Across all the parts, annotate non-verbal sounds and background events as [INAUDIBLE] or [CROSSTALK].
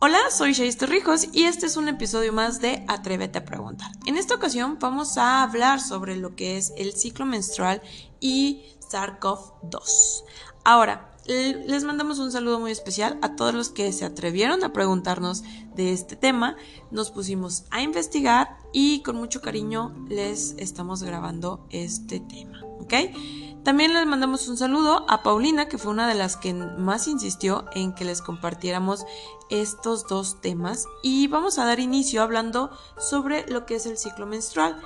Hola, soy Shais Torrijos y este es un episodio más de Atrévete a preguntar. En esta ocasión vamos a hablar sobre lo que es el ciclo menstrual y SARS-CoV-2. Ahora, les mandamos un saludo muy especial a todos los que se atrevieron a preguntarnos de este tema. Nos pusimos a investigar y con mucho cariño les estamos grabando este tema, ¿ok? También les mandamos un saludo a Paulina, que fue una de las que más insistió en que les compartiéramos estos dos temas. Y vamos a dar inicio hablando sobre lo que es el ciclo menstrual.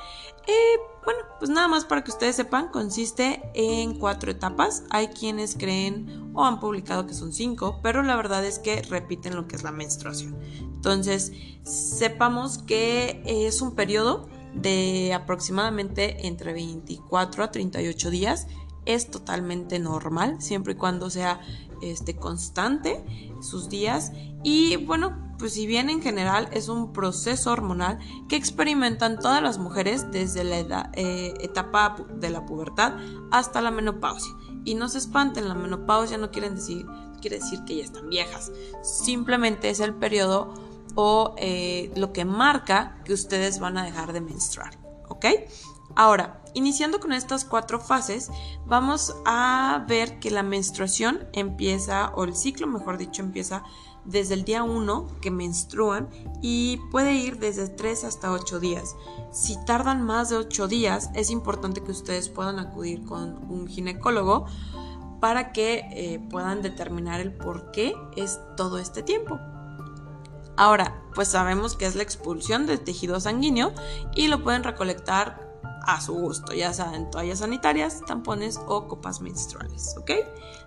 Eh, bueno, pues nada más para que ustedes sepan, consiste en cuatro etapas. Hay quienes creen o han publicado que son cinco, pero la verdad es que repiten lo que es la menstruación. Entonces, sepamos que es un periodo de aproximadamente entre 24 a 38 días es totalmente normal, siempre y cuando sea este, constante sus días. Y bueno, pues si bien en general es un proceso hormonal que experimentan todas las mujeres desde la eh, etapa de la pubertad hasta la menopausia. Y no se espanten, la menopausia no decir, quiere decir que ya están viejas. Simplemente es el periodo o eh, lo que marca que ustedes van a dejar de menstruar. ¿Ok? Ahora, iniciando con estas cuatro fases, vamos a ver que la menstruación empieza, o el ciclo, mejor dicho, empieza desde el día 1 que menstruan y puede ir desde 3 hasta 8 días. Si tardan más de 8 días, es importante que ustedes puedan acudir con un ginecólogo para que eh, puedan determinar el por qué es todo este tiempo. Ahora, pues sabemos que es la expulsión del tejido sanguíneo y lo pueden recolectar a su gusto, ya sean toallas sanitarias, tampones o copas menstruales, ¿ok?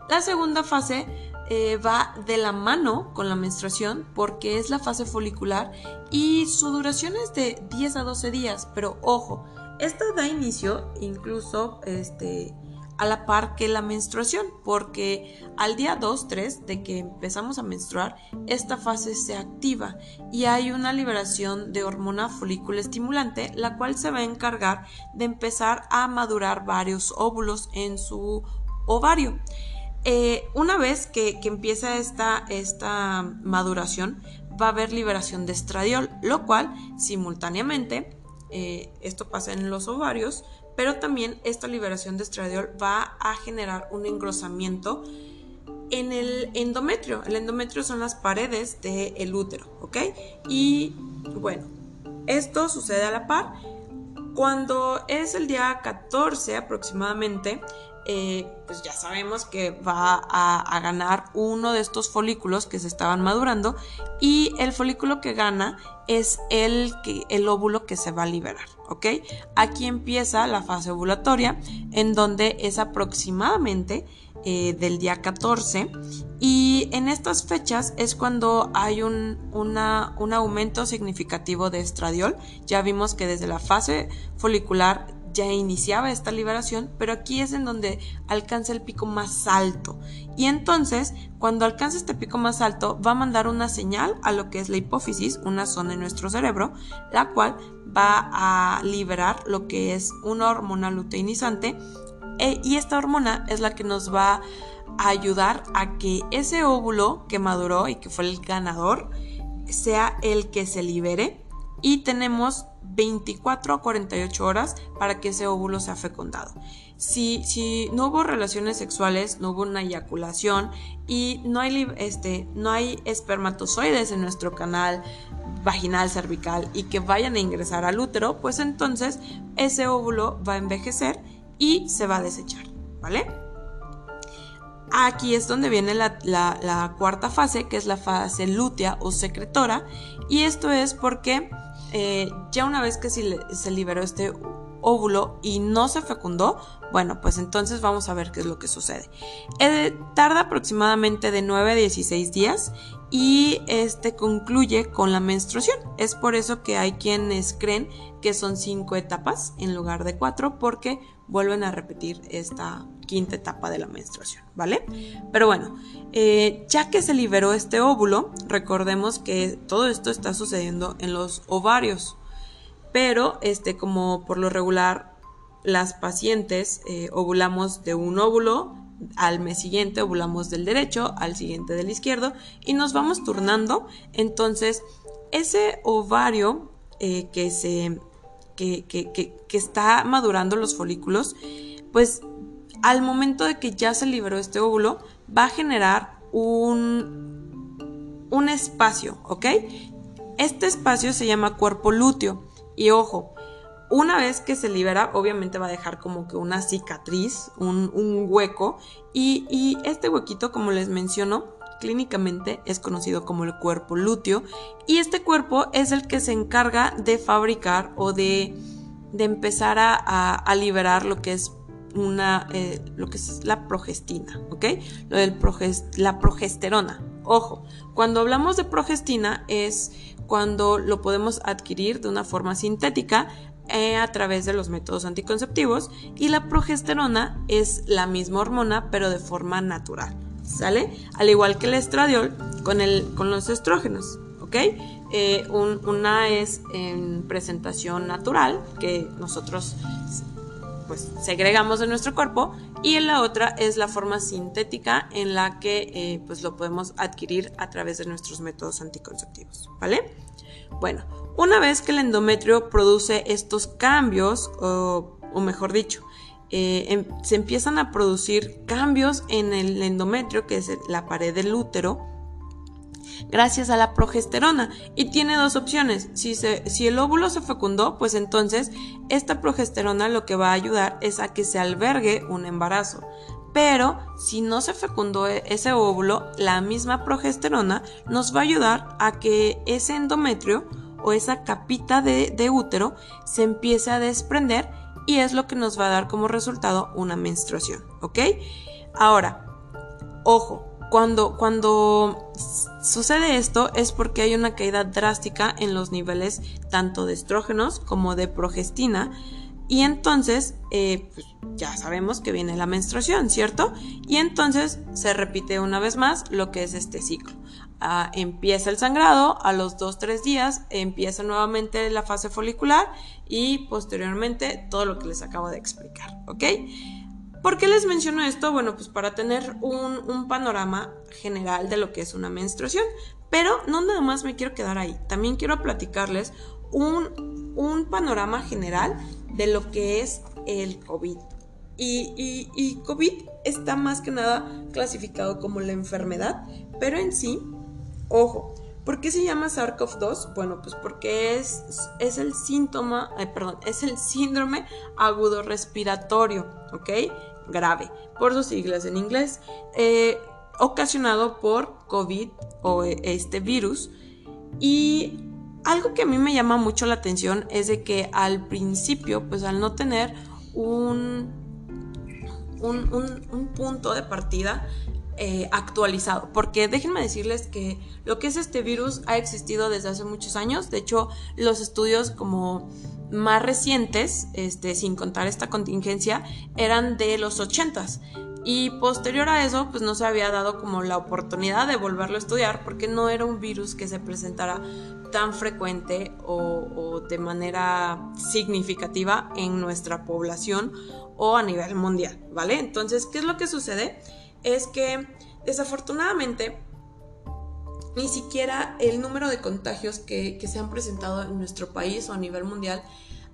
La segunda fase eh, va de la mano con la menstruación porque es la fase folicular y su duración es de 10 a 12 días, pero ojo, esta da inicio incluso este, a la par que la menstruación, porque al día 2, 3 de que empezamos a menstruar, esta fase se activa y hay una liberación de hormona folículo estimulante, la cual se va a encargar de empezar a madurar varios óvulos en su ovario. Eh, una vez que, empieza esta, esta maduración, va a haber liberación de estradiol, lo cual simultáneamente, eh, esto pasa en los ovarios, pero también esta liberación de estradiol va a generar un engrosamiento en el endometrio. El endometrio son las paredes del útero, ¿ok? Y bueno, esto sucede a la par. Cuando es el día 14 aproximadamente, eh, pues ya sabemos que va a, ganar uno de estos folículos que se estaban madurando y el folículo que gana es el, el óvulo que se va a liberar, ¿ok? Aquí empieza la fase ovulatoria en donde es aproximadamente eh, del día 14 y en estas fechas es cuando hay un, un aumento significativo de estradiol. Ya vimos que desde la fase folicular ya iniciaba esta liberación, pero aquí es en donde alcanza el pico más alto. Y entonces, cuando alcanza este pico más alto, va a mandar una señal a lo que es la hipófisis, una zona en nuestro cerebro, la cual va a liberar lo que es una hormona luteinizante. E, y esta hormona es la que nos va a ayudar a que ese óvulo que maduró y que fue el ganador sea el que se libere y tenemos 24 a 48 horas para que ese óvulo sea fecundado. Si, si no hubo relaciones sexuales, no hubo una eyaculación y no hay, este, no hay espermatozoides en nuestro canal vaginal cervical y que vayan a ingresar al útero, pues entonces ese óvulo va a envejecer y se va a desechar, ¿vale? Aquí es donde viene la, la cuarta fase, que es la fase lútea o secretora, y esto es porque eh, ya una vez que se, liberó este óvulo y no se fecundó, bueno, pues entonces vamos a ver qué es lo que sucede. Eh, tarda aproximadamente de 9 a 16 días y este concluye con la menstruación. Es por eso que hay quienes creen que son 5 etapas en lugar de 4 porque vuelven a repetir esta quinta etapa de la menstruación, ¿vale? Pero bueno, eh, ya que se liberó este óvulo, recordemos que todo esto está sucediendo en los ovarios, pero este, como por lo regular las pacientes eh, ovulamos de un óvulo al mes siguiente ovulamos del derecho, al siguiente del izquierdo y nos vamos turnando. Entonces, ese ovario eh, que se que, está madurando los folículos, pues al momento de que ya se liberó este óvulo, va a generar un, un espacio, ¿ok? Este espacio se llama cuerpo lúteo. Y ojo, una vez que se libera, obviamente va a dejar como que una cicatriz, un, hueco. Y, y, este huequito, como les menciono, clínicamente es conocido como el cuerpo lúteo. Y este cuerpo es el que se encarga de fabricar o de, de empezar a, liberar lo que es una, eh, lo que es la progestina, ¿ok? Lo del la progesterona. Ojo, cuando hablamos de progestina es cuando lo podemos adquirir de una forma sintética eh, a través de los métodos anticonceptivos y la progesterona es la misma hormona pero de forma natural, ¿sale? Al igual que el estradiol con, el, con los estrógenos, ¿ok? Eh, una es en presentación natural que nosotros pues segregamos de nuestro cuerpo y en la otra es la forma sintética en la que eh, pues lo podemos adquirir a través de nuestros métodos anticonceptivos, ¿vale? Bueno, una vez que el endometrio produce estos cambios, o, mejor dicho, eh, em, se empiezan a producir cambios en el endometrio, que es la pared del útero, gracias a la progesterona. Y tiene dos opciones. Si, el óvulo se fecundó, pues entonces esta progesterona lo que va a ayudar es a que se albergue un embarazo. Pero si no se fecundó e, ese óvulo, la misma progesterona nos va a ayudar a que ese endometrio o esa capita de, útero se empiece a desprender y es lo que nos va a dar como resultado una menstruación, ¿ok? Ahora, ojo, cuando, cuando sucede esto es porque hay una caída drástica en los niveles tanto de estrógenos como de progestina y entonces eh, pues ya sabemos que viene la menstruación, ¿cierto? Y entonces se repite una vez más lo que es este ciclo. Empieza el sangrado, a los 2-3 días empieza nuevamente la fase folicular y posteriormente todo lo que les acabo de explicar, ¿ok? ¿Por qué les menciono esto? Bueno, pues para tener un, panorama general de lo que es una menstruación, pero no nada más me quiero quedar ahí, también quiero platicarles un, un panorama general de lo que es el COVID. Y, y, COVID está más que nada clasificado como la enfermedad, pero en sí Ojo, ¿por qué se llama SARS-CoV-2? Bueno, pues porque es, es el síntoma, perdón, es el síndrome agudo respiratorio, ¿ok? Grave, por sus siglas en inglés, eh, ocasionado por COVID o este virus. Y algo que a mí me llama mucho la atención es de que al principio, pues al no tener un, un, un punto de partida, eh, actualizado. Porque déjenme decirles que lo que es este virus ha existido desde hace muchos años. De hecho, los estudios como más recientes, este, sin contar esta contingencia, eran de los 80s. Y posterior a eso, pues no se había dado como la oportunidad de volverlo a estudiar porque no era un virus que se presentara tan frecuente o, o, de manera significativa en nuestra población o a nivel mundial, ¿vale? Entonces, ¿qué es lo que sucede? es que desafortunadamente ni siquiera el número de contagios que, se han presentado en nuestro país o a nivel mundial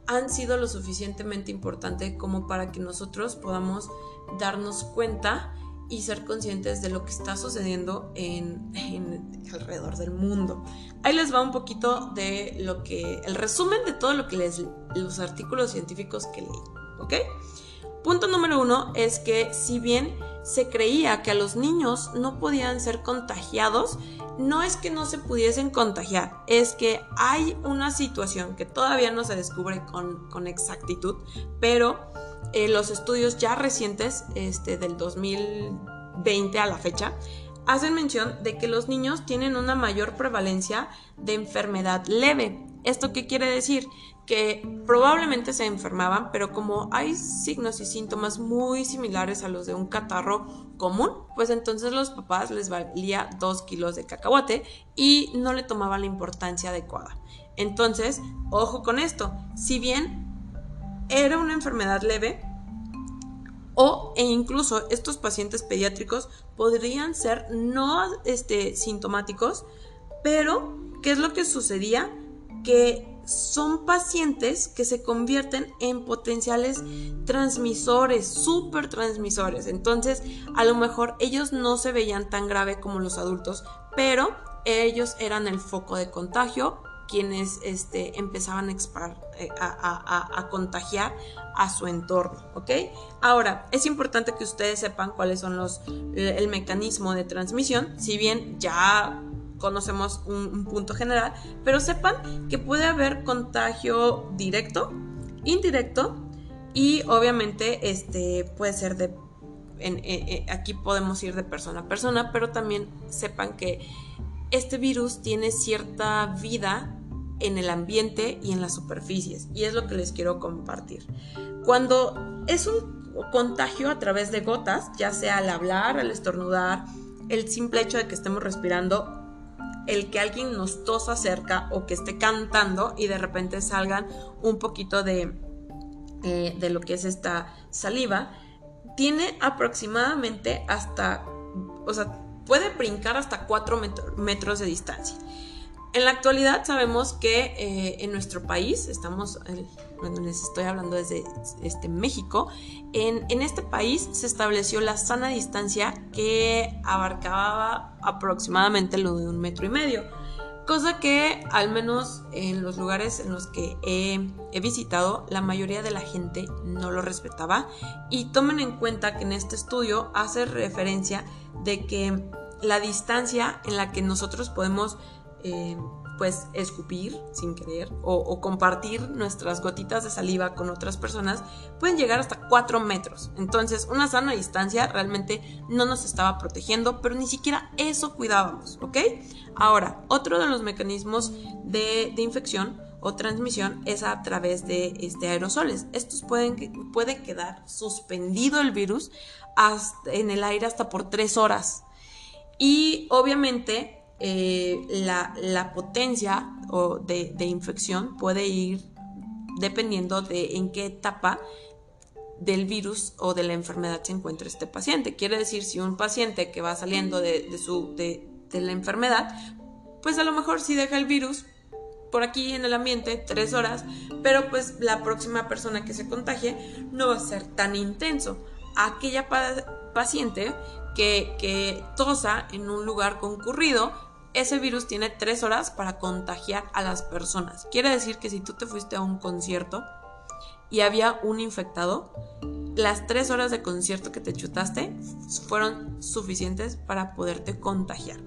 han sido lo suficientemente importante como para que nosotros podamos darnos cuenta y ser conscientes de lo que está sucediendo en, alrededor del mundo. Ahí les va un poquito de lo que, el resumen de todo lo que les, los artículos científicos que leí, ¿ok? Punto número uno es que si bien se creía que a los niños no podían ser contagiados, no es que no se pudiesen contagiar, es que hay una situación que todavía no se descubre con, exactitud, pero eh, los estudios ya recientes este, del 2020 a la fecha hacen mención de que los niños tienen una mayor prevalencia de enfermedad leve. ¿Esto qué quiere decir? Que probablemente se enfermaban, pero como hay signos y síntomas muy similares a los de un catarro común, pues entonces los papás les valía dos kilos de cacahuate y no le tomaban la importancia adecuada. Entonces, ojo con esto, si bien era una enfermedad leve, O e incluso estos pacientes pediátricos podrían ser no este, sintomáticos, pero ¿qué es lo que sucedía? Que son pacientes que se convierten en potenciales transmisores, super transmisores. Entonces, a lo mejor ellos no se veían tan grave como los adultos, pero ellos eran el foco de contagio quienes este, empezaban eh, a, contagiar a su entorno. Ahora, es importante que ustedes sepan cuáles son los, el mecanismo de transmisión, si bien ya conocemos un, punto general, pero sepan que puede haber contagio directo, indirecto y obviamente este puede ser de eh, eh, aquí podemos ir de persona a persona, pero también sepan que este virus tiene cierta vida en el ambiente y en las superficies, y es lo que les quiero compartir. Cuando es un contagio a través de gotas, ya sea al hablar, al estornudar, el simple hecho de que estemos respirando, el que alguien nos tosa cerca o que esté cantando y de repente salgan un poquito de, eh, de lo que es esta saliva, tiene aproximadamente hasta, o sea, puede brincar hasta 4 metros de distancia. En la actualidad sabemos que eh, en nuestro país, estamos, bueno, les estoy hablando desde este, México, en, en, este país se estableció la sana distancia que abarcaba aproximadamente lo de un metro y medio, cosa que al menos en los lugares en los que he, he visitado, la mayoría de la gente no lo respetaba. Y tomen en cuenta que en este estudio hace referencia de que la distancia en la que nosotros podemos eh, pues escupir sin querer o, compartir nuestras gotitas de saliva con otras personas pueden llegar hasta 4 metros. Entonces una sana distancia realmente no nos estaba protegiendo, pero ni siquiera eso cuidábamos, ¿ok? Ahora, otro de los mecanismos de, infección o transmisión es a través de este aerosoles. Estos pueden puede quedar suspendido el virus en el aire hasta por 3 horas. Y obviamente eh, la, potencia o de, infección puede ir dependiendo de en qué etapa del virus o de la enfermedad se encuentra este paciente. Quiere decir, si un paciente que va saliendo de, su, de, la enfermedad, pues a lo mejor si deja el virus por aquí en el ambiente tres horas, pero pues la próxima persona que se contagie no va a ser tan intenso. Aquella paciente que, que tosa en un lugar concurrido ese virus tiene tres horas para contagiar a las personas. Quiere decir que si tú te fuiste a un concierto y había un infectado, las tres horas de concierto que te chutaste fueron suficientes para poderte contagiar.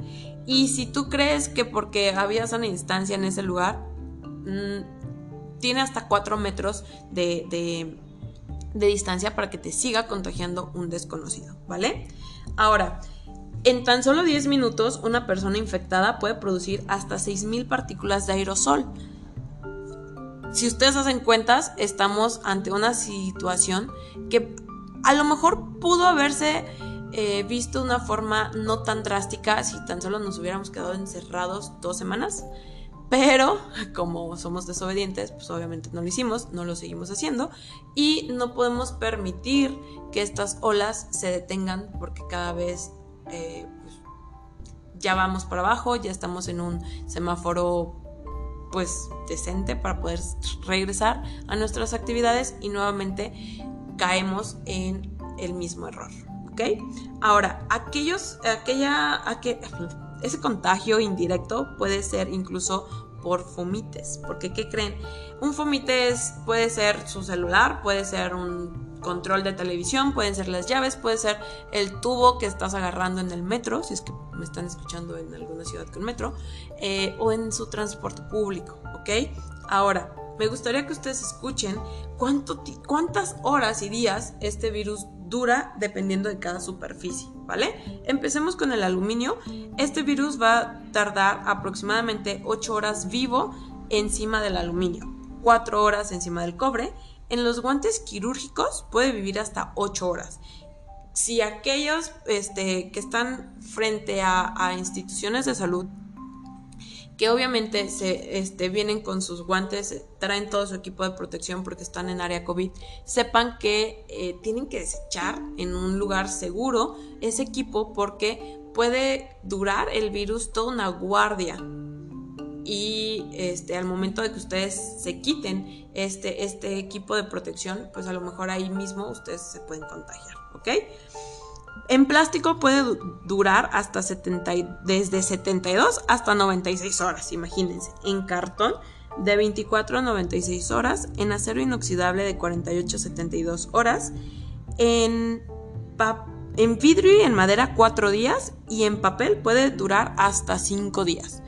Y si tú crees que porque había una instancia en ese lugar, mm, tiene hasta cuatro metros de, de distancia para que te siga contagiando un desconocido, ¿vale? Ahora, en tan solo 10 minutos, una persona infectada puede producir hasta 6.000 partículas de aerosol. Si ustedes hacen cuentas, estamos ante una situación que a lo mejor pudo haberse eh, visto de una forma no tan drástica si tan solo nos hubiéramos quedado encerrados dos semanas. Pero [LAUGHS] como somos desobedientes, pues obviamente no lo hicimos, no lo seguimos haciendo y no podemos permitir que estas olas se detengan porque cada vez eh, pues, ya vamos para abajo, ya estamos en un semáforo pues decente para poder regresar a nuestras actividades y nuevamente caemos en el mismo error. ¿Ok? Ahora, aquellos, aquella, ese contagio indirecto puede ser incluso por fomites, porque ¿qué creen? Un fomite puede ser su celular, puede ser un control de televisión, pueden ser las llaves, puede ser el tubo que estás agarrando en el metro, si es que me están escuchando en alguna ciudad con metro, eh, o en su transporte público, ¿ok? Ahora, me gustaría que ustedes escuchen cuánto, cuántas horas y días este virus dura dependiendo de cada superficie, ¿vale? Empecemos con el aluminio. Este virus va a tardar aproximadamente 8 horas vivo encima del aluminio, 4 horas encima del cobre en los guantes quirúrgicos puede vivir hasta 8 horas. Si aquellos este, que están frente a, instituciones de salud que obviamente se este, vienen con sus guantes, traen todo su equipo de protección porque están en área COVID, sepan que eh, tienen que desechar en un lugar seguro ese equipo porque puede durar el virus toda una guardia. Y este, al momento de que ustedes se quiten este, este equipo de protección, pues a lo mejor ahí mismo ustedes se pueden contagiar, ¿ok? En plástico puede durar hasta 70, desde 72 hasta 96 horas, imagínense. En cartón de 24 a 96 horas. En acero inoxidable de 48 a 72 horas. En, en vidrio y en madera 4 días. Y en papel puede durar hasta 5 días.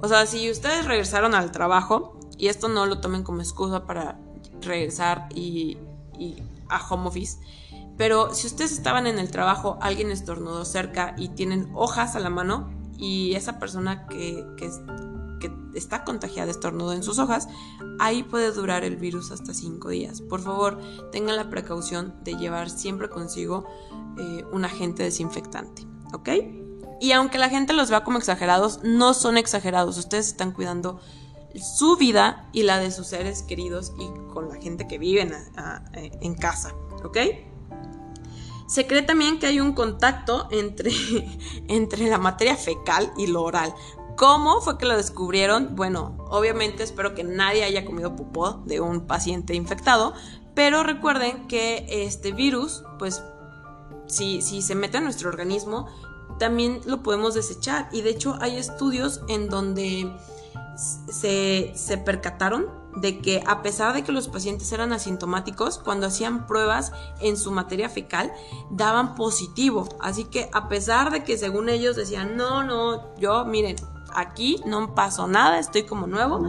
O sea, si ustedes regresaron al trabajo, y esto no lo tomen como excusa para regresar y, y a home office pero si ustedes estaban en el trabajo, alguien estornudó cerca y tienen hojas a la mano y esa persona que, está contagiada estornudó en sus hojas, ahí puede durar el virus hasta 5 días. Por favor, tengan la precaución de llevar siempre consigo eh, un agente desinfectante, ¿ok? Y aunque la gente los vea como exagerados, no son exagerados. Ustedes están cuidando su vida y la de sus seres queridos y con la gente que vive en casa, ¿ok? Se cree también que hay un contacto entre, [LAUGHS] entre la materia fecal y lo oral. ¿Cómo fue que lo descubrieron? Bueno, obviamente espero que nadie haya comido pupó de un paciente infectado, pero recuerden que este virus, pues si, si se mete en nuestro organismo, también lo podemos desechar. Y de hecho hay estudios en donde se, se percataron de que a pesar de que los pacientes eran asintomáticos, cuando hacían pruebas en su materia fecal, daban positivo. Así que a pesar de que según ellos decían, no, no, yo miren, aquí no pasó nada, estoy como nuevo,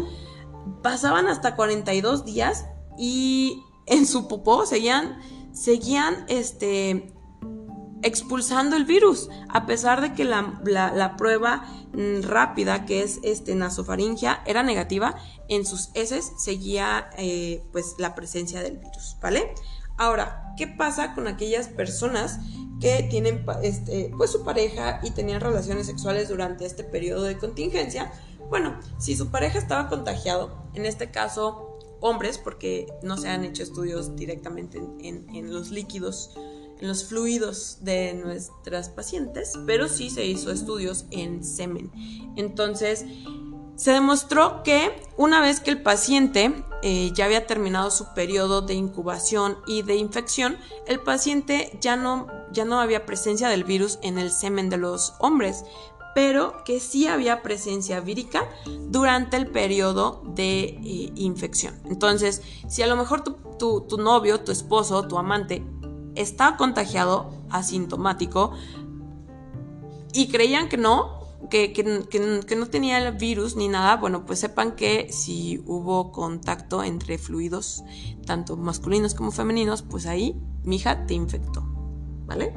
pasaban hasta 42 días y en su popó seguían, seguían este, expulsando el virus, a pesar de que la, prueba mm, rápida, que es este, nasofaringia, era negativa, en sus heces seguía eh, pues la presencia del virus, ¿vale? Ahora, ¿qué pasa con aquellas personas que tienen este, pues su pareja y tenían relaciones sexuales durante este periodo de contingencia? Bueno, si su pareja estaba contagiado, en este caso hombres, porque no se han hecho estudios directamente en los líquidos en los fluidos de nuestras pacientes, pero sí se hizo estudios en semen. Entonces, se demostró que una vez que el paciente eh, ya había terminado su periodo de incubación y de infección, el paciente ya no, ya no había presencia del virus en el semen de los hombres, pero que sí había presencia vírica durante el periodo de eh, infección. Entonces, si a lo mejor tu novio, tu esposo, tu amante está contagiado asintomático y creían que no, que, que, no tenía el virus ni nada, bueno, pues sepan que si hubo contacto entre fluidos, tanto masculinos como femeninos, pues ahí mi hija te infectó, ¿vale?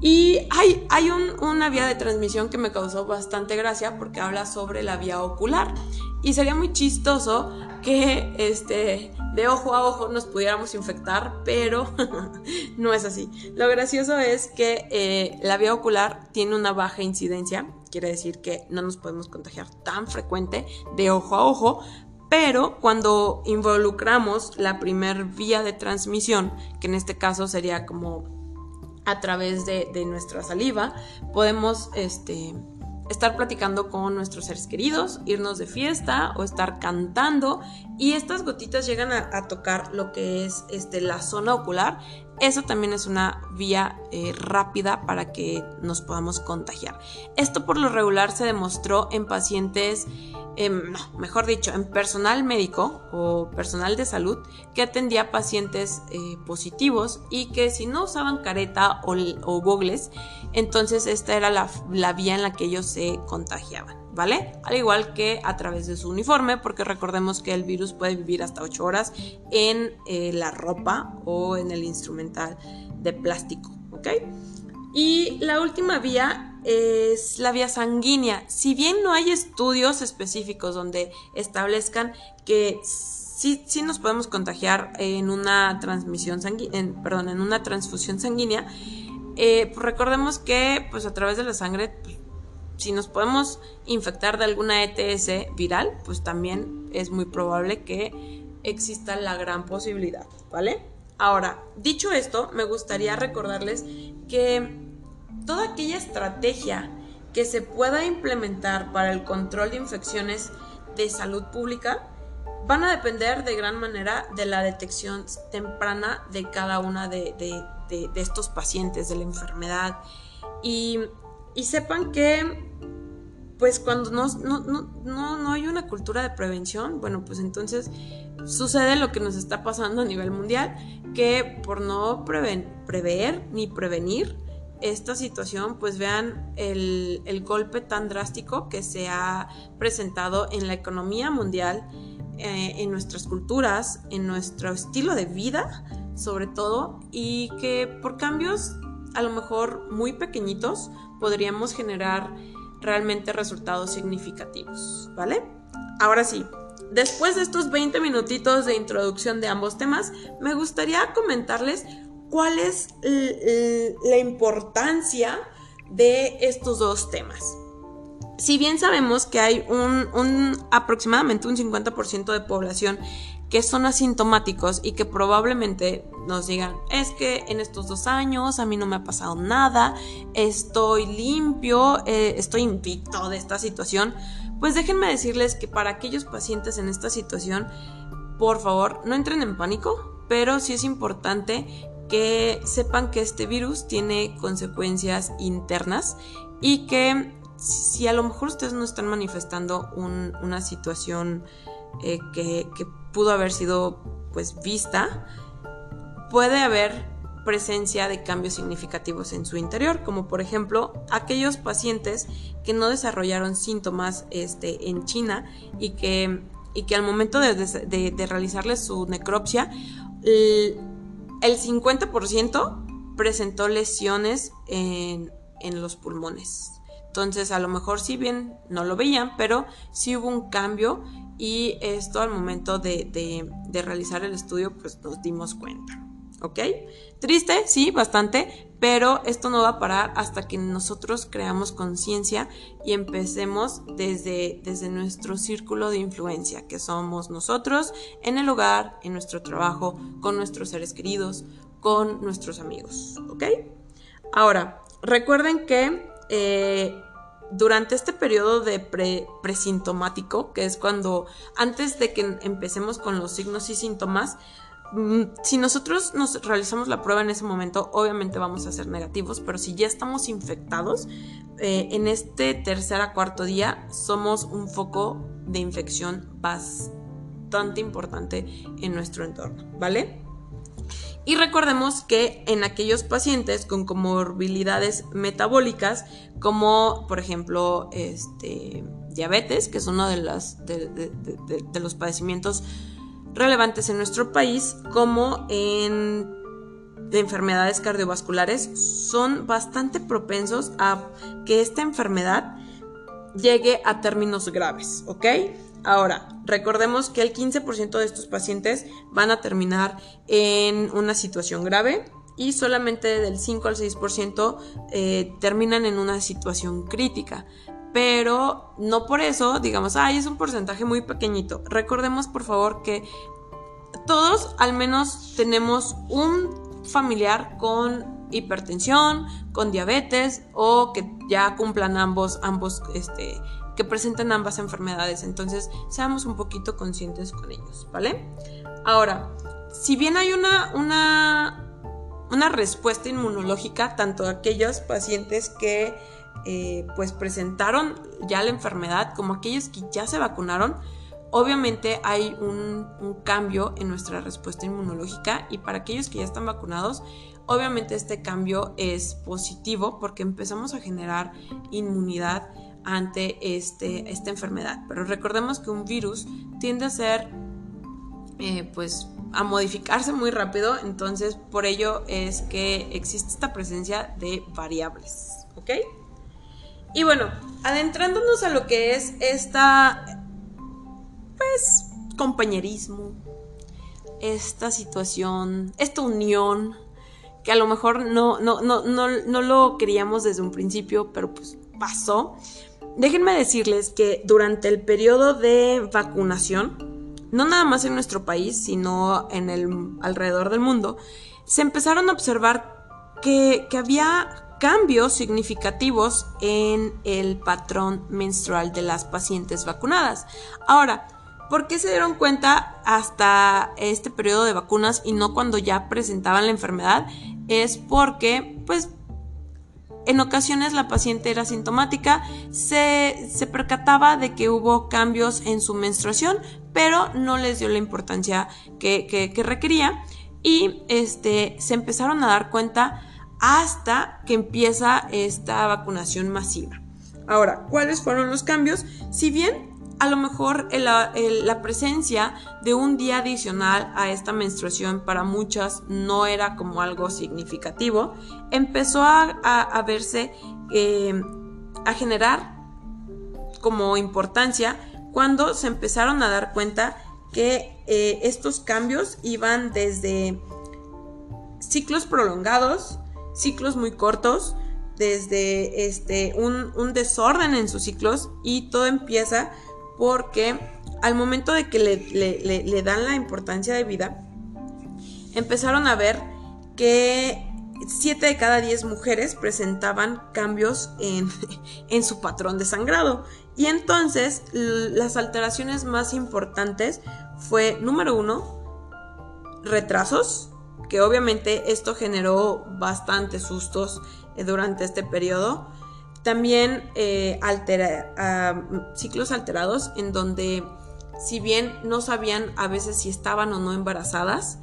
Y hay, hay una vía de transmisión que me causó bastante gracia porque habla sobre la vía ocular. Y sería muy chistoso que este, de ojo a ojo nos pudiéramos infectar, pero [LAUGHS] no es así. Lo gracioso es que eh, la vía ocular tiene una baja incidencia, quiere decir que no nos podemos contagiar tan frecuente de ojo a ojo, pero cuando involucramos la primer vía de transmisión, que en este caso sería como a través de, nuestra saliva, podemos este, estar platicando con nuestros seres queridos, irnos de fiesta o estar cantando y estas gotitas llegan a, tocar lo que es este, la zona ocular. Eso también es una vía eh, rápida para que nos podamos contagiar. Esto por lo regular se demostró en pacientes Em, no, mejor dicho, en personal médico o personal de salud que atendía pacientes eh, positivos y que si no usaban careta o, o entonces esta era la, vía en la que ellos se contagiaban, ¿vale? Al igual que a través de su uniforme, porque recordemos que el virus puede vivir hasta 8 horas en eh, la ropa o en el instrumental de plástico, ¿ok? Y la última vía es la vía sanguínea. Si bien no hay estudios específicos donde establezcan que sí, sí nos podemos contagiar en una transmisión sanguínea, perdón, en una transfusión sanguínea, eh, pues recordemos que pues a través de la sangre pues, si nos podemos infectar de alguna ETS viral, pues también es muy probable que exista la gran posibilidad, ¿vale? Ahora, dicho esto, me gustaría recordarles que toda aquella estrategia que se pueda implementar para el control de infecciones de salud pública van a depender de gran manera de la detección temprana de cada una de, estos pacientes de la enfermedad. Y, sepan que, pues cuando no, no, hay una cultura de prevención, bueno, pues entonces sucede lo que nos está pasando a nivel mundial, que por no prever ni prevenir, esta situación, pues vean el, el, golpe tan drástico que se ha presentado en la economía mundial, eh, en nuestras culturas, en nuestro estilo de vida, sobre todo, y que por cambios a lo mejor muy pequeñitos podríamos generar realmente resultados significativos, ¿vale? Ahora sí, después de estos 20 minutitos de introducción de ambos temas, me gustaría comentarles cuál es la importancia de estos dos temas. Si bien sabemos que hay un, aproximadamente un 50% de población que son asintomáticos y que probablemente nos digan, es que en estos dos años a mí no me ha pasado nada, estoy limpio, eh, estoy invicto de esta situación, pues déjenme decirles que para aquellos pacientes en esta situación, por favor, no entren en pánico, pero sí es importante que sepan que este virus tiene consecuencias internas y que si a lo mejor ustedes no están manifestando una situación eh, que, que, pudo haber sido pues vista, puede haber presencia de cambios significativos en su interior, como por ejemplo aquellos pacientes que no desarrollaron síntomas este, en China y que, y que al momento de, de, realizarles su necropsia, el 50% presentó lesiones en, los pulmones. Entonces, a lo mejor si bien no lo veían, pero sí hubo un cambio y esto al momento de, de realizar el estudio, pues nos dimos cuenta. ¿Ok? Triste, sí, bastante, pero esto no va a parar hasta que nosotros creamos conciencia y empecemos desde, desde nuestro círculo de influencia, que somos nosotros en el hogar, en nuestro trabajo, con nuestros seres queridos, con nuestros amigos. ¿Ok? Ahora, recuerden que eh, durante este periodo de presintomático, que es cuando antes de que empecemos con los signos y síntomas, Mm, si nosotros nos realizamos la prueba en ese momento, obviamente vamos a ser negativos, pero si ya estamos infectados, eh, en este tercer a cuarto día somos un foco de infección bastante importante en nuestro entorno, ¿vale? Y recordemos que en aquellos pacientes con comorbilidades metabólicas, como por ejemplo este, diabetes, que es uno de, las, de los padecimientos relevantes en nuestro país como en enfermedades cardiovasculares son bastante propensos a que esta enfermedad llegue a términos graves, ¿ok? Ahora, recordemos que el 15% de estos pacientes van a terminar en una situación grave y solamente del 5 al 6% eh, terminan en una situación crítica pero no por eso digamos, ay, es un porcentaje muy pequeñito. Recordemos por favor que todos al menos tenemos un familiar con hipertensión, con diabetes o que ya cumplan ambos, ambos, este, que presenten ambas enfermedades. Entonces, seamos un poquito conscientes con ellos, ¿vale? Ahora, si bien hay una, una, una respuesta inmunológica, tanto aquellos pacientes que eh, pues presentaron ya la enfermedad como aquellos que ya se vacunaron, obviamente hay un, cambio en nuestra respuesta inmunológica y para aquellos que ya están vacunados, obviamente este cambio es positivo porque empezamos a generar inmunidad ante este, esta enfermedad. Pero recordemos que un virus tiende a ser, eh, pues, a modificarse muy rápido, entonces por ello es que existe esta presencia de variables, ¿ok? Y bueno, adentrándonos a lo que es esta, pues, compañerismo, esta situación, esta unión, que a lo mejor no, no, no, no, lo queríamos desde un principio, pero pues pasó. Déjenme decirles que durante el periodo de vacunación, no nada más en nuestro país, sino en el alrededor del mundo, se empezaron a observar que, había cambios significativos en el patrón menstrual de las pacientes vacunadas. Ahora, ¿por qué se dieron cuenta hasta este periodo de vacunas y no cuando ya presentaban la enfermedad? Es porque, pues, en ocasiones la paciente era sintomática, se, percataba de que hubo cambios en su menstruación, pero no les dio la importancia que, requería y este, se empezaron a dar cuenta hasta que empieza esta vacunación masiva. Ahora, ¿cuáles fueron los cambios? Si bien a lo mejor la presencia de un día adicional a esta menstruación para muchas no era como algo significativo, empezó a, verse, eh, a generar como importancia cuando se empezaron a dar cuenta que eh, estos cambios iban desde ciclos prolongados, ciclos muy cortos, desde este, un, desorden en sus ciclos y todo empieza porque al momento de que le, dan la importancia de vida, empezaron a ver que 7 de cada 10 mujeres presentaban cambios en, [LAUGHS] en, su patrón de sangrado. Y entonces las alteraciones más importantes fue, número uno, retrasos, que obviamente esto generó bastantes sustos eh, durante este periodo. También eh, ciclos alterados en donde si bien no sabían a veces si estaban o no embarazadas,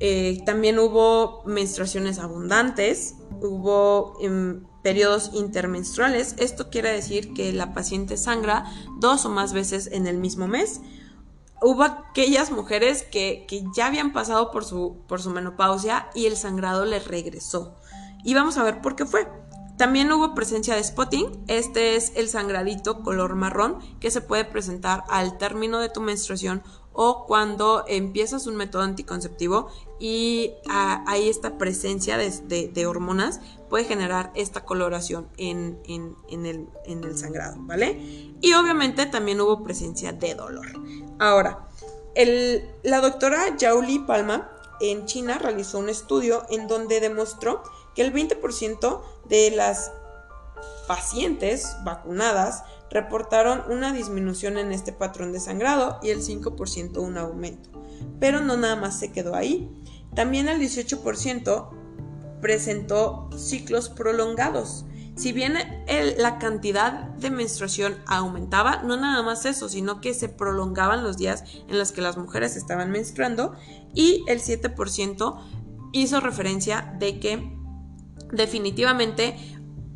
eh, también hubo menstruaciones abundantes, hubo em, periodos intermenstruales. Esto quiere decir que la paciente sangra dos o más veces en el mismo mes hubo aquellas mujeres que, ya habían pasado por su, por su menopausia y el sangrado les regresó. Y vamos a ver por qué fue. También hubo presencia de spotting, este es el sangradito color marrón que se puede presentar al término de tu menstruación o cuando empiezas un método anticonceptivo y ah, hay esta presencia de, hormonas, puede generar esta coloración en, el, en el sangrado, ¿vale? Y obviamente también hubo presencia de dolor. Ahora, la doctora Yauli Palma en China realizó un estudio en donde demostró que el 20% de las pacientes vacunadas reportaron una disminución en este patrón de sangrado y el 5% un aumento. Pero no nada más se quedó ahí. También el 18% presentó ciclos prolongados si bien la cantidad de menstruación aumentaba, no nada más eso, sino que se prolongaban los días en los que las mujeres estaban menstruando y el 7% hizo referencia de que definitivamente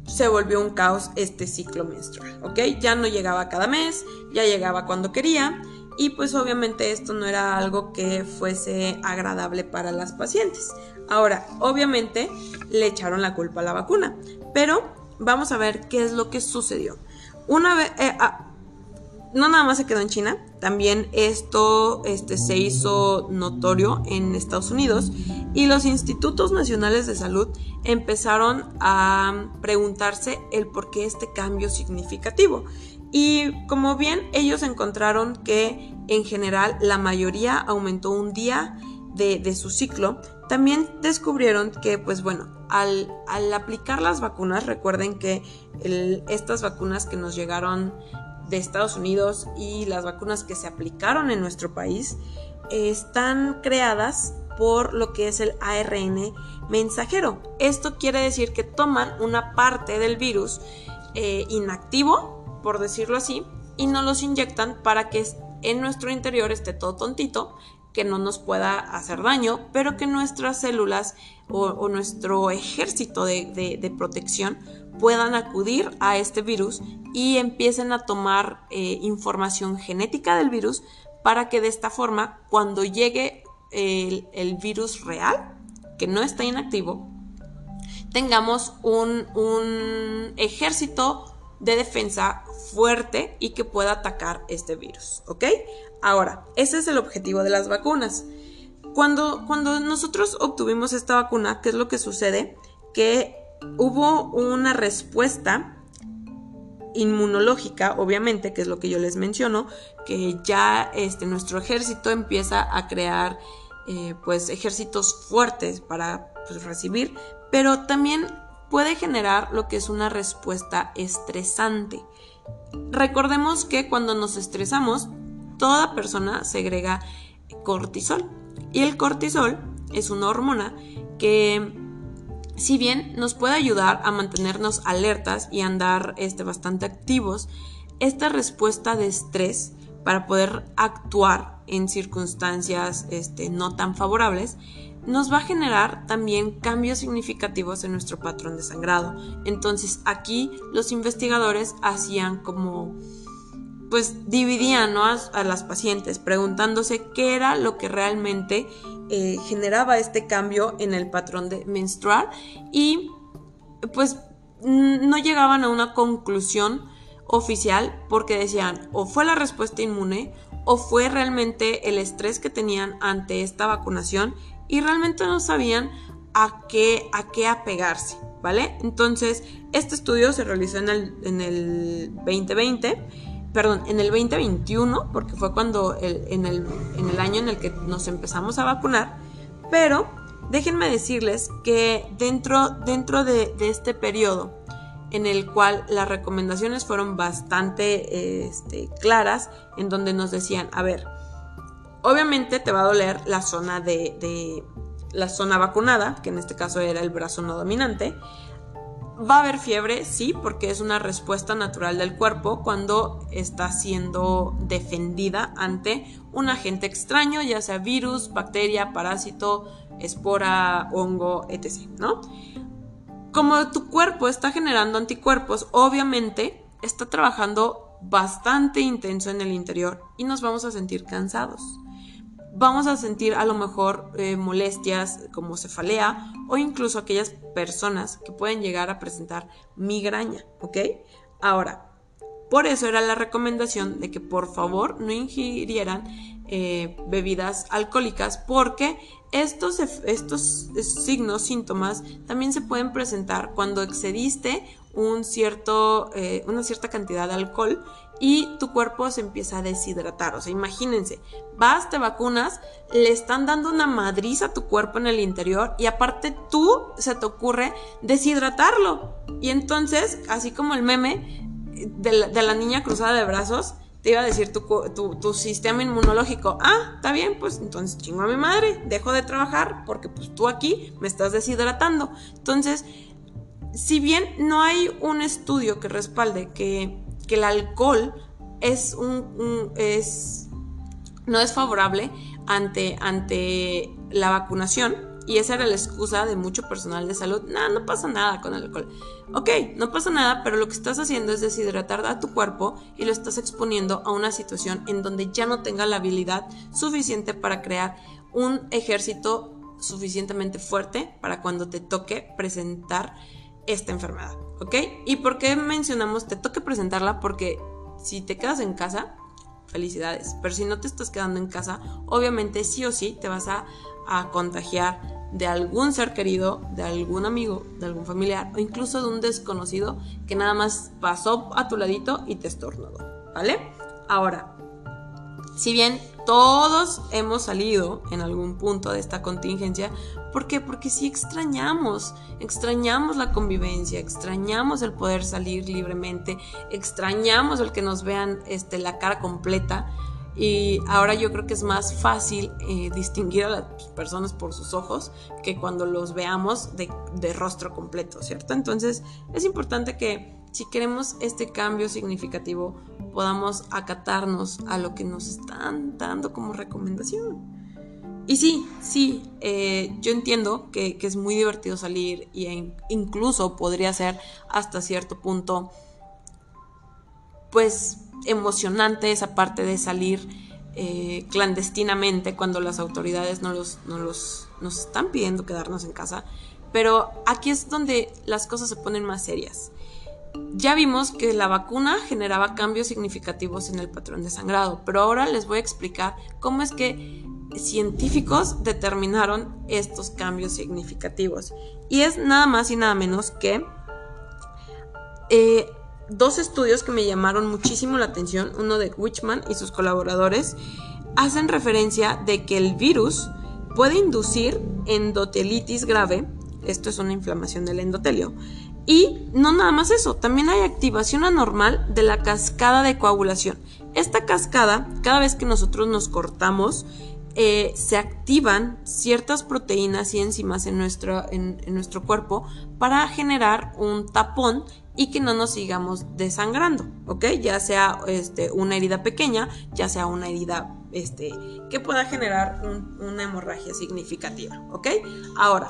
se volvió un caos este ciclo menstrual, ¿ok? Ya no llegaba cada mes, ya llegaba cuando quería y pues obviamente esto no era algo que fuese agradable para las pacientes. Ahora, obviamente le echaron la culpa a la vacuna, pero vamos a ver qué es lo que sucedió. Una vez, eh, ah, no nada más se quedó en China, también esto este, se hizo notorio en Estados Unidos y los institutos nacionales de salud empezaron a preguntarse el por qué este cambio significativo. Y como bien ellos encontraron que en general la mayoría aumentó un día de, su ciclo, también descubrieron que, pues bueno, al, aplicar las vacunas, recuerden que estas vacunas que nos llegaron de Estados Unidos y las vacunas que se aplicaron en nuestro país están creadas por lo que es el ARN mensajero. Esto quiere decir que toman una parte del virus eh, inactivo, por decirlo así, y nos los inyectan para que en nuestro interior esté todo tontito que no nos pueda hacer daño, pero que nuestras células o, nuestro ejército de, protección puedan acudir a este virus y empiecen a tomar eh, información genética del virus para que de esta forma, cuando llegue el, virus real, que no está inactivo, tengamos un, un ejército de defensa fuerte y que pueda atacar este virus, ¿ok? Ahora, ese es el objetivo de las vacunas. Cuando, cuando nosotros obtuvimos esta vacuna, ¿qué es lo que sucede? Que hubo una respuesta inmunológica, obviamente, que es lo que yo les menciono, que ya este, nuestro ejército empieza a crear eh, pues ejércitos fuertes para pues, recibir, pero también puede generar lo que es una respuesta estresante. Recordemos que cuando nos estresamos, toda persona segrega cortisol y el cortisol es una hormona que si bien nos puede ayudar a mantenernos alertas y andar este, bastante activos, esta respuesta de estrés para poder actuar en circunstancias este, no tan favorables nos va a generar también cambios significativos en nuestro patrón de sangrado. Entonces aquí los investigadores hacían como pues dividían a, las pacientes preguntándose qué era lo que realmente eh, generaba este cambio en el patrón de menstrual y pues no llegaban a una conclusión oficial porque decían o fue la respuesta inmune o fue realmente el estrés que tenían ante esta vacunación y realmente no sabían a qué, a qué apegarse, ¿vale? Entonces, este estudio se realizó en el, en el 2020 perdón, en el 2021, porque fue cuando en, el, año en el que nos empezamos a vacunar, pero déjenme decirles que dentro, dentro de, este periodo en el cual las recomendaciones fueron bastante este, claras, en donde nos decían, a ver, obviamente te va a doler la zona de la zona vacunada, que en este caso era el brazo no dominante, Va a haber fiebre, sí, porque es una respuesta natural del cuerpo cuando está siendo defendida ante un agente extraño, ya sea virus, bacteria, parásito, espora, hongo, etc. ¿no? Como tu cuerpo está generando anticuerpos, obviamente está trabajando bastante intenso en el interior y nos vamos a sentir cansados vamos a sentir a lo mejor eh, molestias como cefalea o incluso aquellas personas que pueden llegar a presentar migraña, ¿ok? Ahora, por eso era la recomendación de que por favor no ingirieran eh, bebidas alcohólicas porque estos, estos signos, síntomas también se pueden presentar cuando excediste un cierto, eh, una cierta cantidad de alcohol y tu cuerpo se empieza a deshidratar. O sea, imagínense, vas, te vacunas, le están dando una madriz a tu cuerpo en el interior y aparte tú se te ocurre deshidratarlo. Y entonces, así como el meme de la, niña cruzada de brazos, te iba a decir tu, sistema inmunológico, ah, está bien, pues entonces chingo a mi madre, dejo de trabajar porque pues tú aquí me estás deshidratando. Entonces, si bien no hay un estudio que respalde que que el alcohol es un, es no es favorable ante, ante la vacunación y esa era la excusa de mucho personal de salud. No, no pasa nada con el alcohol. Ok, no pasa nada, pero lo que estás haciendo es deshidratar a tu cuerpo y lo estás exponiendo a una situación en donde ya no tenga la habilidad suficiente para crear un ejército suficientemente fuerte para cuando te toque presentar esta enfermedad. ¿Ok? ¿Y por qué mencionamos te toca presentarla? Porque si te quedas en casa, felicidades, pero si no te estás quedando en casa, obviamente sí o sí te vas a, contagiar de algún ser querido, de algún amigo, de algún familiar o incluso de un desconocido que nada más pasó a tu ladito y te estornudó, ¿vale? Ahora, si bien todos hemos salido en algún punto de esta contingencia, ¿Por qué? Porque sí extrañamos, extrañamos la convivencia, extrañamos el poder salir libremente, extrañamos el que nos vean este, la cara completa. Y ahora yo creo que es más fácil eh, distinguir a las personas por sus ojos que cuando los veamos de, de rostro completo, ¿cierto? Entonces es importante que si queremos este cambio significativo podamos acatarnos a lo que nos están dando como recomendación. Y sí, sí, eh, yo entiendo que, es muy divertido salir e incluso podría ser hasta cierto punto, pues, emocionante esa parte de salir eh, clandestinamente cuando las autoridades no los, no los, nos están pidiendo quedarnos en casa. Pero aquí es donde las cosas se ponen más serias. Ya vimos que la vacuna generaba cambios significativos en el patrón de sangrado, pero ahora les voy a explicar cómo es que científicos determinaron estos cambios significativos. Y es nada más y nada menos que eh, dos estudios que me llamaron muchísimo la atención, uno de Wichman y sus colaboradores, hacen referencia de que el virus puede inducir endotelitis grave, esto es una inflamación del endotelio, y no nada más eso, también hay activación anormal de la cascada de coagulación. Esta cascada, cada vez que nosotros nos cortamos, eh, se activan ciertas proteínas y enzimas en nuestro, en, nuestro cuerpo para generar un tapón y que no nos sigamos desangrando, ¿ok? Ya sea este, una herida pequeña, ya sea una herida este, que pueda generar una hemorragia significativa, ¿ok? Ahora,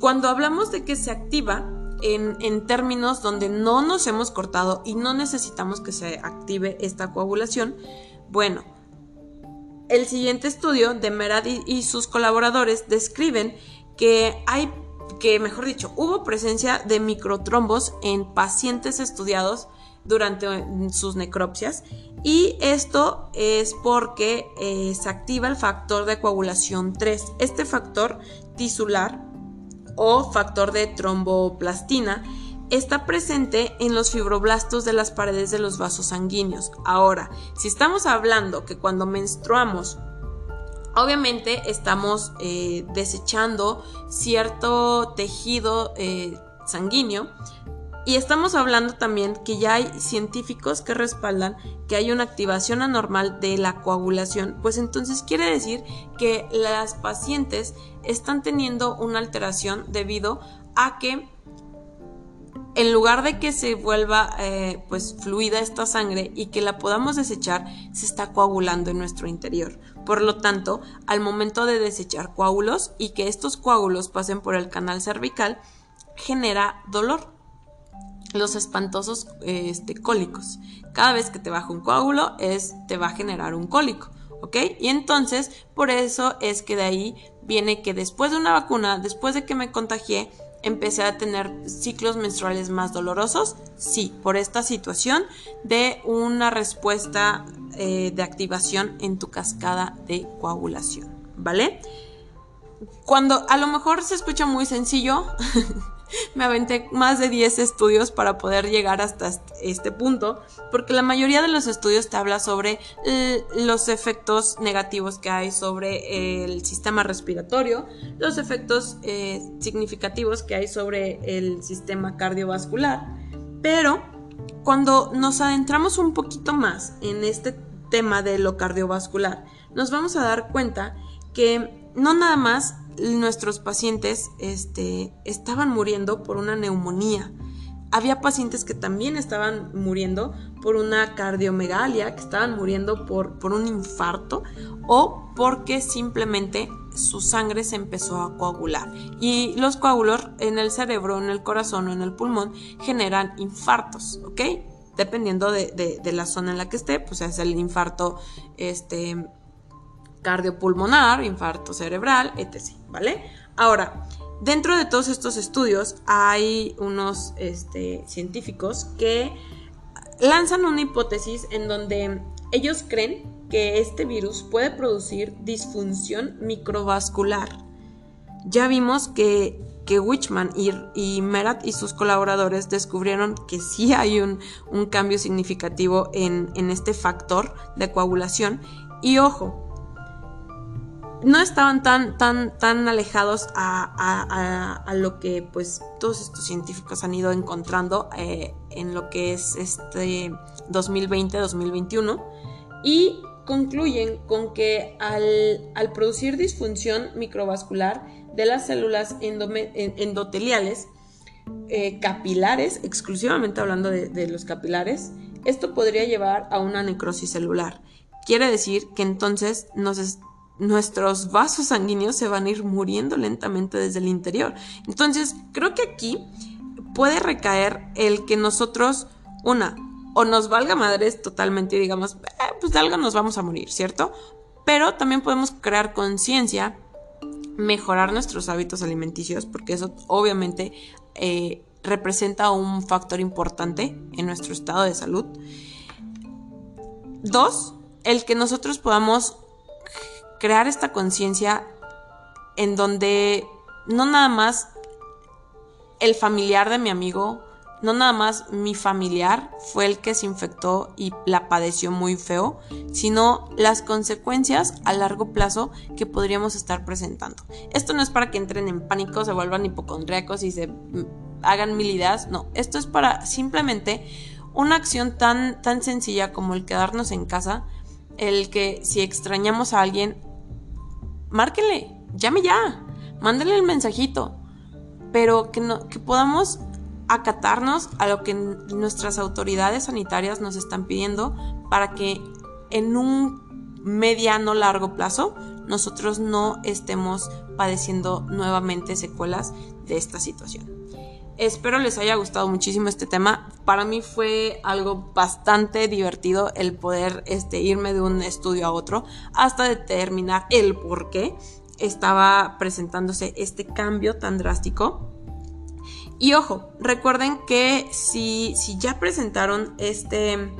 cuando hablamos de que se activa en, términos donde no nos hemos cortado y no necesitamos que se active esta coagulación, bueno, el siguiente estudio de Merad y sus colaboradores describen que hay que, mejor dicho, hubo presencia de microtrombos en pacientes estudiados durante sus necropsias y esto es porque eh, se activa el factor de coagulación 3. Este factor tisular o factor de tromboplastina está presente en los fibroblastos de las paredes de los vasos sanguíneos. Ahora, si estamos hablando que cuando menstruamos, obviamente estamos eh, desechando cierto tejido eh, sanguíneo, y estamos hablando también que ya hay científicos que respaldan que hay una activación anormal de la coagulación, pues entonces quiere decir que las pacientes están teniendo una alteración debido a que en lugar de que se vuelva eh, pues fluida esta sangre y que la podamos desechar, se está coagulando en nuestro interior. Por lo tanto, al momento de desechar coágulos y que estos coágulos pasen por el canal cervical, genera dolor. Los espantosos este, cólicos. Cada vez que te baja un coágulo, es, te va a generar un cólico. ¿Ok? Y entonces, por eso es que de ahí viene que después de una vacuna, después de que me contagié, empecé a tener ciclos menstruales más dolorosos? Sí, por esta situación de una respuesta eh, de activación en tu cascada de coagulación, ¿vale? Cuando a lo mejor se escucha muy sencillo, [LAUGHS] me aventé más de 10 estudios para poder llegar hasta este punto, porque la mayoría de los estudios te habla sobre los efectos negativos que hay sobre el sistema respiratorio, los efectos eh, significativos que hay sobre el sistema cardiovascular, pero cuando nos adentramos un poquito más en este tema de lo cardiovascular, nos vamos a dar cuenta que no nada más nuestros pacientes este, estaban muriendo por una neumonía. Había pacientes que también estaban muriendo por una cardiomegalia, que estaban muriendo por, por un infarto o porque simplemente su sangre se empezó a coagular. Y los coágulos en el cerebro, en el corazón o en el pulmón generan infartos, ¿ok? Dependiendo de, de la zona en la que esté, pues es el infarto este, cardiopulmonar, infarto cerebral, etc. ¿Vale? Ahora, dentro de todos estos estudios hay unos este, científicos que lanzan una hipótesis en donde ellos creen que este virus puede producir disfunción microvascular. Ya vimos que, que Wichman y, Merat y sus colaboradores descubrieron que sí hay un, cambio significativo en este factor de coagulación. Y ojo, no estaban tan, tan, tan alejados a, lo que pues todos estos científicos han ido encontrando eh, en lo que es este 2020-2021 y concluyen con que al, producir disfunción microvascular de las células endoteliales, eh, capilares, exclusivamente hablando de, de los capilares, esto podría llevar a una necrosis celular. Quiere decir que entonces nos, nuestros vasos sanguíneos se van a ir muriendo lentamente desde el interior. Entonces, creo que aquí puede recaer el que nosotros, una, o nos valga madres totalmente y digamos, eh, pues de algo nos vamos a morir, ¿cierto? Pero también podemos crear conciencia, mejorar nuestros hábitos alimenticios, porque eso obviamente eh, representa un factor importante en nuestro estado de salud. Dos, el que nosotros podamos crear esta conciencia en donde no nada más el familiar de mi amigo no nada más mi familiar fue el que se infectó y la padeció muy feo, sino las consecuencias a largo plazo que podríamos estar presentando. Esto no es para que entren en pánico, se vuelvan hipocondríacos y se hagan mil ideas, no, esto es para simplemente una acción tan, tan sencilla como el quedarnos en casa, el que si extrañamos a alguien, márquenle, llame ya, mándele el mensajito, pero que, no, que podamos acatarnos a lo que nuestras autoridades sanitarias nos están pidiendo para que en un mediano largo plazo nosotros no estemos padeciendo nuevamente secuelas de esta situación. Espero les haya gustado muchísimo este tema. Para mí fue algo bastante divertido el poder este, irme de un estudio a otro hasta determinar el por qué estaba presentándose este cambio tan drástico y ojo, recuerden que si, ya presentaron este,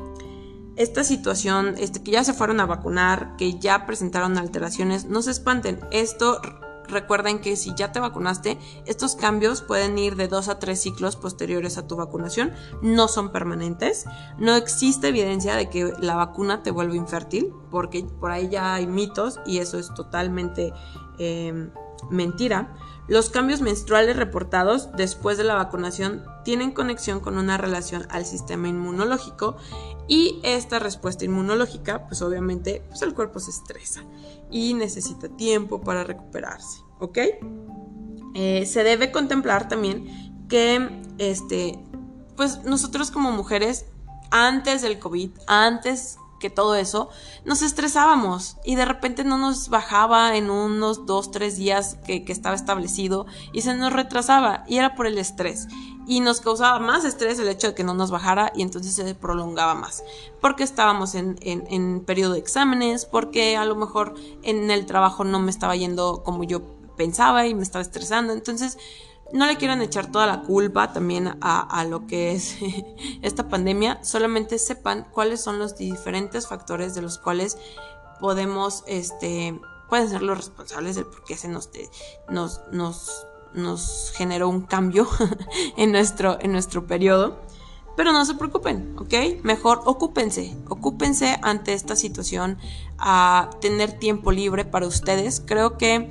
esta situación, este, que ya se fueron a vacunar, que ya presentaron alteraciones, no se espanten. Esto recuerden que si ya te vacunaste, estos cambios pueden ir de dos a tres ciclos posteriores a tu vacunación, no son permanentes, no existe evidencia de que la vacuna te vuelva infértil, porque por ahí ya hay mitos y eso es totalmente eh, mentira. Los cambios menstruales reportados después de la vacunación tienen conexión con una relación al sistema inmunológico y esta respuesta inmunológica, pues obviamente, pues el cuerpo se estresa y necesita tiempo para recuperarse, ¿ok? Eh, se debe contemplar también que, este, pues nosotros como mujeres, antes del COVID, antes que todo eso, nos estresábamos y de repente no nos bajaba en unos dos, tres días que, estaba establecido y se nos retrasaba y era por el estrés y nos causaba más estrés el hecho de que no nos bajara y entonces se prolongaba más. Porque estábamos en, en periodo de exámenes, porque a lo mejor en el trabajo no me estaba yendo como yo pensaba y me estaba estresando, entonces no le quieran echar toda la culpa también a, lo que es [LAUGHS] esta pandemia, solamente sepan cuáles son los diferentes factores de los cuales podemos, este, pueden ser los responsables del por qué se nos, nos, nos, nos generó un cambio [LAUGHS] en nuestro, en nuestro periodo. Pero no se preocupen, ¿ok? Mejor ocúpense, ocúpense ante esta situación a tener tiempo libre para ustedes. Creo que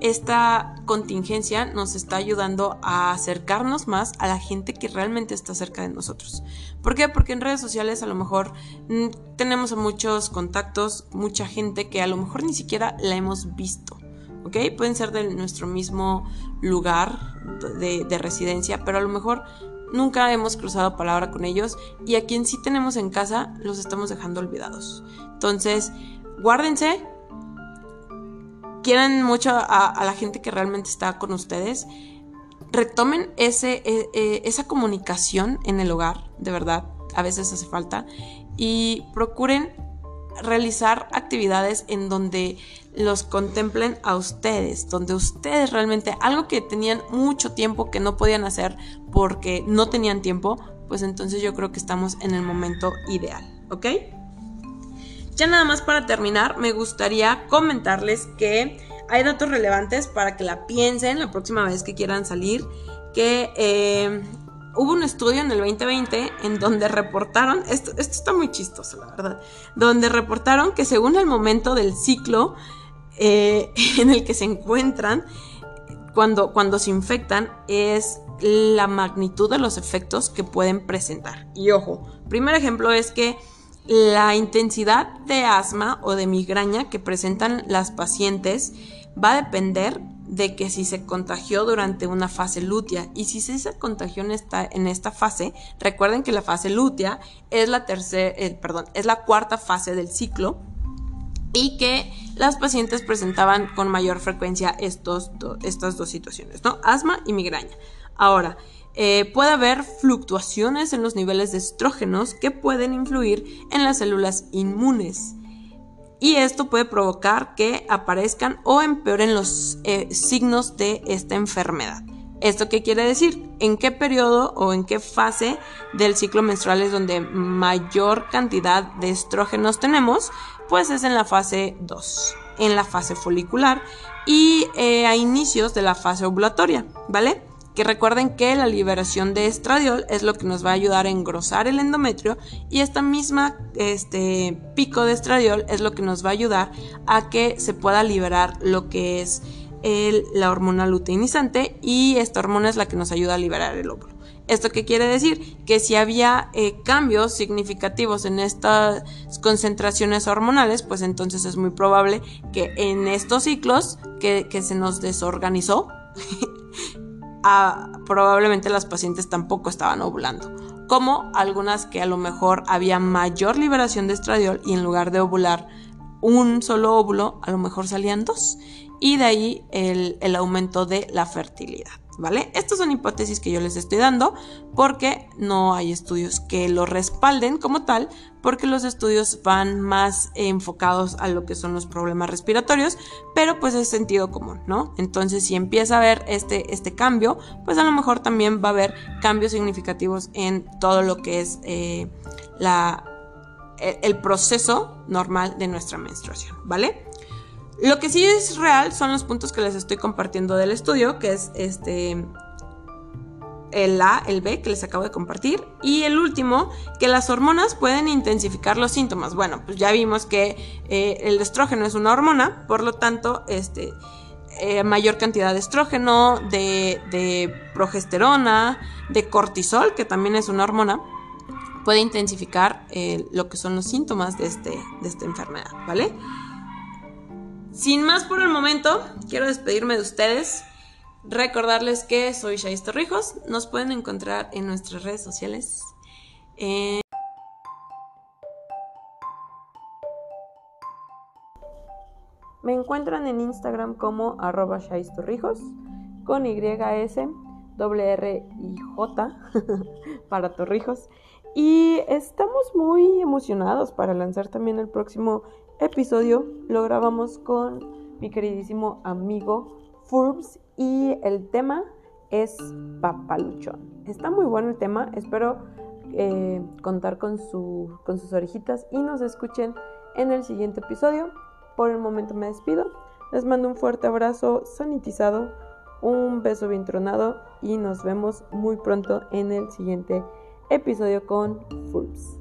esta contingencia nos está ayudando a acercarnos más a la gente que realmente está cerca de nosotros. ¿Por qué? Porque en redes sociales a lo mejor mm, tenemos muchos contactos, mucha gente que a lo mejor ni siquiera la hemos visto. ¿Ok? Pueden ser de nuestro mismo lugar de, de residencia, pero a lo mejor nunca hemos cruzado palabra con ellos y a quien sí tenemos en casa los estamos dejando olvidados. Entonces, guárdense, quieran mucho a, la gente que realmente está con ustedes, retomen ese, e, e, esa comunicación en el hogar, de verdad, a veces hace falta, y procuren realizar actividades en donde los contemplen a ustedes, donde ustedes realmente algo que tenían mucho tiempo que no podían hacer porque no tenían tiempo, pues entonces yo creo que estamos en el momento ideal, ¿ok? Ya nada más para terminar, me gustaría comentarles que hay datos relevantes para que la piensen la próxima vez que quieran salir, que eh, hubo un estudio en el 2020 en donde reportaron, esto, esto está muy chistoso, la verdad, donde reportaron que según el momento del ciclo eh, [LAUGHS] en el que se encuentran, cuando, cuando se infectan, es la magnitud de los efectos que pueden presentar. Y ojo, primer ejemplo es que la intensidad de asma o de migraña que presentan las pacientes va a depender de que si se contagió durante una fase lútea y si se contagió en esta, en esta fase, recuerden que la fase lútea es la tercera, eh, perdón, es la cuarta fase del ciclo y que las pacientes presentaban con mayor frecuencia estos estas dos situaciones, ¿no? Asma y migraña. Ahora, eh, puede haber fluctuaciones en los niveles de estrógenos que pueden influir en las células inmunes. Y esto puede provocar que aparezcan o empeoren los eh, signos de esta enfermedad. ¿Esto qué quiere decir? ¿En qué periodo o en qué fase del ciclo menstrual es donde mayor cantidad de estrógenos tenemos? Pues es en la fase 2, en la fase folicular y eh, a inicios de la fase ovulatoria, ¿vale? que recuerden que la liberación de estradiol es lo que nos va a ayudar a engrosar el endometrio y esta misma este, pico de estradiol es lo que nos va a ayudar a que se pueda liberar lo que es la hormona luteinizante y esta hormona es la que nos ayuda a liberar el óvulo. ¿Esto qué quiere decir? Que si había eh, cambios significativos en estas concentraciones hormonales, pues entonces es muy probable que en estos ciclos que, se nos desorganizó, [LAUGHS] probablemente las pacientes tampoco estaban ovulando. Como algunas que a lo mejor había mayor liberación de estradiol y en lugar de ovular un solo óvulo, a lo mejor salían dos. Y de ahí el aumento de la fertilidad. ¿Vale? Estas son hipótesis que yo les estoy dando porque no hay estudios que lo respalden como tal, porque los estudios van más enfocados a lo que son los problemas respiratorios, pero pues es sentido común, ¿no? Entonces si empieza a haber este, este cambio, pues a lo mejor también va a haber cambios significativos en todo lo que es eh, la, el proceso normal de nuestra menstruación, ¿vale? Lo que sí es real son los puntos que les estoy compartiendo del estudio, que es este el A, el B que les acabo de compartir y el último, que las hormonas pueden intensificar los síntomas. Bueno, pues ya vimos que eh, el estrógeno es una hormona, por lo tanto, este, eh, mayor cantidad de estrógeno, de, progesterona, de cortisol, que también es una hormona, puede intensificar eh, lo que son los síntomas de, este, de esta enfermedad, ¿vale? Sin más por el momento, quiero despedirme de ustedes. Recordarles que soy Shais Torrijos. Nos pueden encontrar en nuestras redes sociales. Me encuentran en Instagram como arroba Torrijos con YS, R y J [LAUGHS] para Torrijos. Y estamos muy emocionados para lanzar también el próximo episodio lo grabamos con mi queridísimo amigo Forbes y el tema es papaluchón. Está muy bueno el tema, espero eh, contar con, con sus orejitas y nos escuchen en el siguiente episodio. Por el momento me despido, les mando un fuerte abrazo sanitizado, un beso bien tronado y nos vemos muy pronto en el siguiente episodio con Forbes.